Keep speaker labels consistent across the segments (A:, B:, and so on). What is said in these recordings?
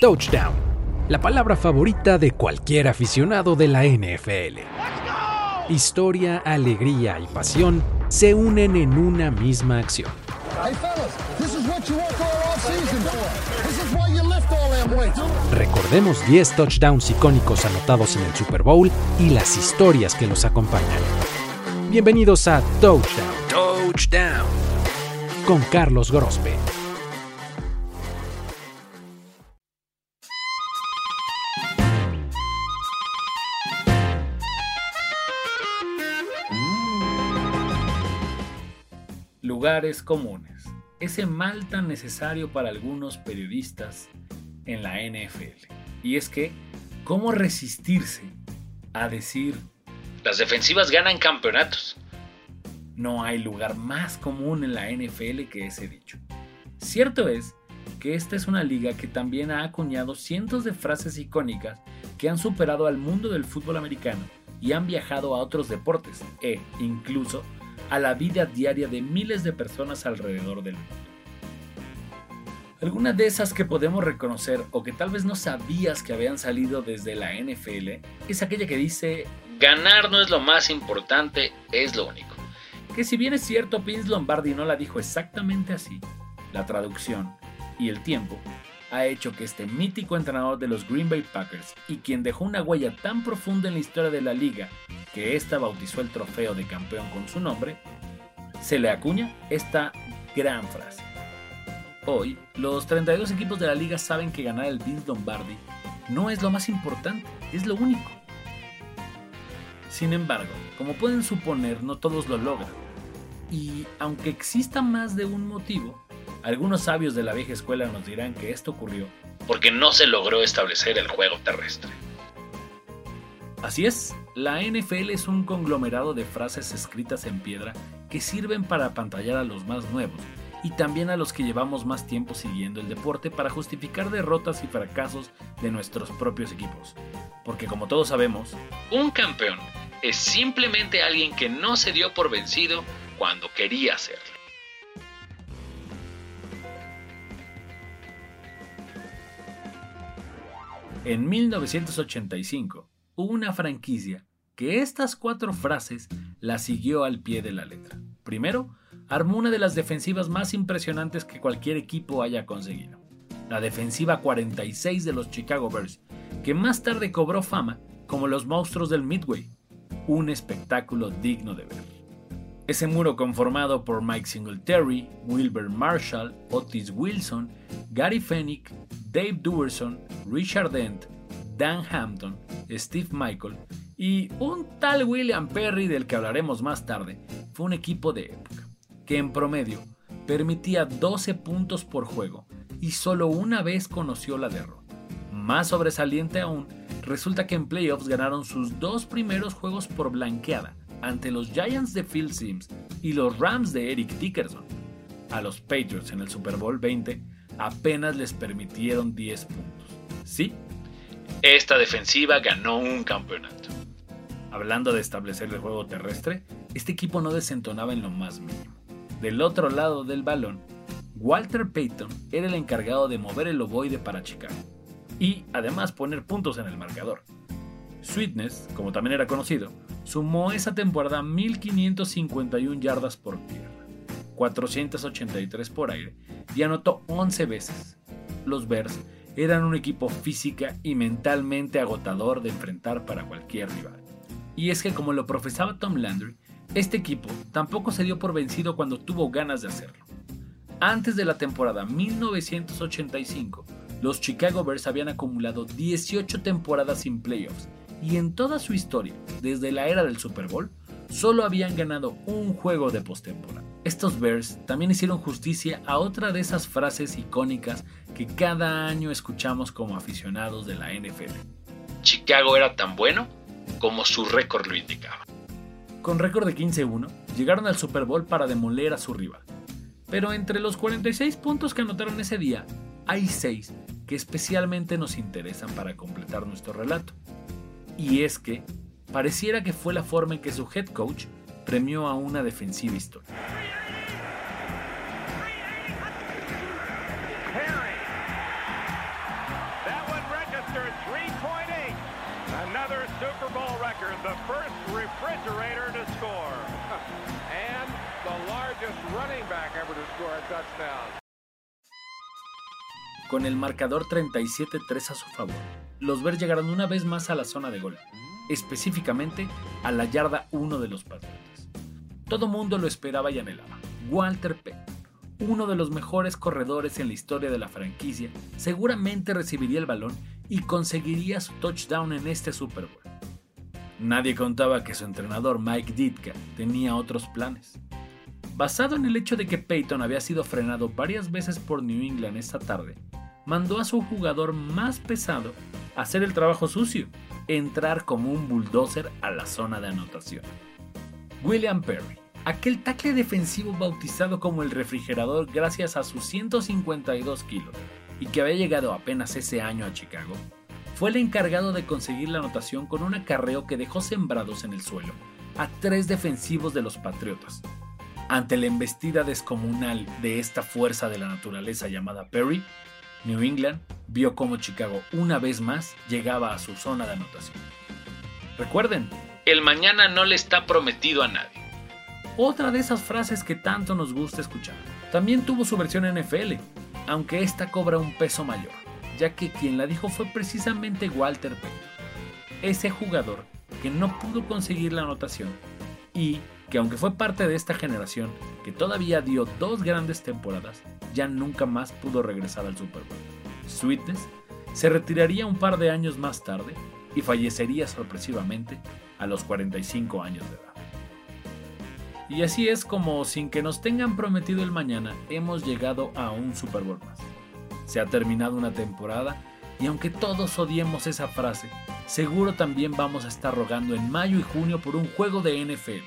A: Touchdown, la palabra favorita de cualquier aficionado de la NFL. Historia, alegría y pasión se unen en una misma acción. Recordemos 10 touchdowns icónicos anotados en el Super Bowl y las historias que los acompañan. Bienvenidos a Touchdown, Touchdown, con Carlos Grospe.
B: Lugares comunes. Ese mal tan necesario para algunos periodistas en la NFL. Y es que, ¿cómo resistirse a decir
C: las defensivas ganan campeonatos?
B: No hay lugar más común en la NFL que ese dicho. Cierto es que esta es una liga que también ha acuñado cientos de frases icónicas que han superado al mundo del fútbol americano y han viajado a otros deportes e incluso a la vida diaria de miles de personas alrededor del mundo. Algunas de esas que podemos reconocer o que tal vez no sabías que habían salido desde la NFL es aquella que dice
C: Ganar no es lo más importante, es lo único.
B: Que si bien es cierto Vince Lombardi no la dijo exactamente así, la traducción y el tiempo ha hecho que este mítico entrenador de los Green Bay Packers y quien dejó una huella tan profunda en la historia de la liga que ésta bautizó el trofeo de campeón con su nombre, se le acuña esta gran frase. Hoy, los 32 equipos de la liga saben que ganar el Vince Lombardi no es lo más importante, es lo único. Sin embargo, como pueden suponer, no todos lo logran. Y aunque exista más de un motivo, algunos sabios de la vieja escuela nos dirán que esto ocurrió
C: porque no se logró establecer el juego terrestre.
B: Así es, la NFL es un conglomerado de frases escritas en piedra que sirven para apantallar a los más nuevos y también a los que llevamos más tiempo siguiendo el deporte para justificar derrotas y fracasos de nuestros propios equipos. Porque como todos sabemos,
C: un campeón es simplemente alguien que no se dio por vencido cuando quería hacerlo.
B: En 1985, hubo una franquicia que estas cuatro frases la siguió al pie de la letra. Primero, armó una de las defensivas más impresionantes que cualquier equipo haya conseguido, la defensiva 46 de los Chicago Bears, que más tarde cobró fama como los monstruos del Midway, un espectáculo digno de ver. Ese muro conformado por Mike Singletary, Wilbur Marshall, Otis Wilson, Gary Fennick, Dave Duerson, Richard Dent, Dan Hampton, Steve Michael y un tal William Perry del que hablaremos más tarde, fue un equipo de época, que en promedio permitía 12 puntos por juego y solo una vez conoció la derrota. Más sobresaliente aún, resulta que en playoffs ganaron sus dos primeros juegos por blanqueada ante los Giants de Phil Sims y los Rams de Eric Dickerson. A los Patriots en el Super Bowl 20 apenas les permitieron 10 puntos. ¿Sí?
C: Esta defensiva ganó un campeonato.
B: Hablando de establecer el juego terrestre, este equipo no desentonaba en lo más mínimo. Del otro lado del balón, Walter Payton era el encargado de mover el ovoide para Chicago y además poner puntos en el marcador. Sweetness, como también era conocido, sumó esa temporada 1551 yardas por tierra, 483 por aire y anotó 11 veces. Los Bears eran un equipo física y mentalmente agotador de enfrentar para cualquier rival. Y es que como lo profesaba Tom Landry, este equipo tampoco se dio por vencido cuando tuvo ganas de hacerlo. Antes de la temporada 1985, los Chicago Bears habían acumulado 18 temporadas sin playoffs y en toda su historia, desde la era del Super Bowl, solo habían ganado un juego de postemporada. Estos Bears también hicieron justicia a otra de esas frases icónicas que cada año escuchamos como aficionados de la NFL.
C: Chicago era tan bueno como su récord lo indicaba.
B: Con récord de 15-1, llegaron al Super Bowl para demoler a su rival. Pero entre los 46 puntos que anotaron ese día, hay 6 que especialmente nos interesan para completar nuestro relato. Y es que pareciera que fue la forma en que su head coach premió a una defensiva histórica.
D: The first refrigerator to score. and the largest running back ever to score a touchdown.
B: Con el marcador 37-3 a su favor, los Bears llegaron una vez más a la zona de gol, específicamente a la yarda 1 de los Patriotas. Todo mundo lo esperaba y anhelaba. Walter Payton, uno de los mejores corredores en la historia de la franquicia, seguramente recibiría el balón y conseguiría su touchdown en este Super Bowl. Nadie contaba que su entrenador Mike Ditka tenía otros planes. Basado en el hecho de que Peyton había sido frenado varias veces por New England esta tarde, mandó a su jugador más pesado a hacer el trabajo sucio, entrar como un bulldozer a la zona de anotación. William Perry, aquel tackle defensivo bautizado como el refrigerador gracias a sus 152 kilos y que había llegado apenas ese año a Chicago, fue el encargado de conseguir la anotación con un acarreo que dejó sembrados en el suelo a tres defensivos de los Patriotas. Ante la embestida descomunal de esta fuerza de la naturaleza llamada Perry, New England vio cómo Chicago una vez más llegaba a su zona de anotación. Recuerden,
C: El mañana no le está prometido a nadie.
B: otra de esas frases que tanto nos gusta escuchar. También tuvo su versión NFL, aunque esta cobra un peso mayor, ya que quien la dijo fue precisamente Walter Payton, ese jugador que no pudo conseguir la anotación y que aunque fue parte de esta generación que todavía dio dos grandes temporadas, ya nunca más pudo regresar al Super Bowl. Sweetness se retiraría un par de años más tarde y fallecería sorpresivamente a los 45 años de edad. Y así es como, sin que nos tengan prometido el mañana, hemos llegado a un Super Bowl más. Se ha terminado una temporada y aunque todos odiemos esa frase, seguro también vamos a estar rogando en mayo y junio por un juego de NFL,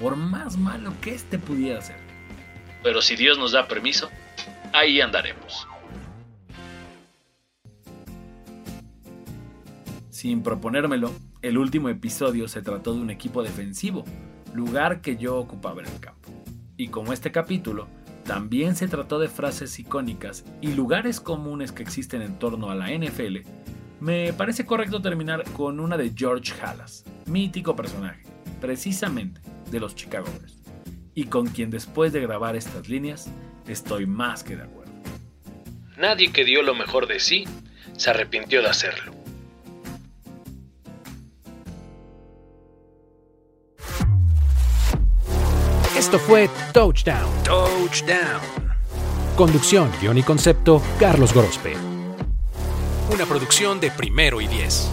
B: por más malo que este pudiera ser.
C: Pero si Dios nos da permiso, ahí andaremos.
B: Sin proponérmelo, el último episodio se trató de un equipo defensivo, lugar que yo ocupaba en el campo. Y como este capítulo, también se trató de frases icónicas y lugares comunes que existen en torno a la NFL, me parece correcto terminar con una de George Halas, mítico personaje, precisamente de los Chicago Bears, y con quien después de grabar estas líneas estoy más que de acuerdo.
C: Nadie que dio lo mejor de sí se arrepintió de hacerlo.
A: Esto fue Touchdown.
E: Touchdown.
A: Conducción, guion y concepto, Carlos Gorospe.
E: Una producción de primero y diez.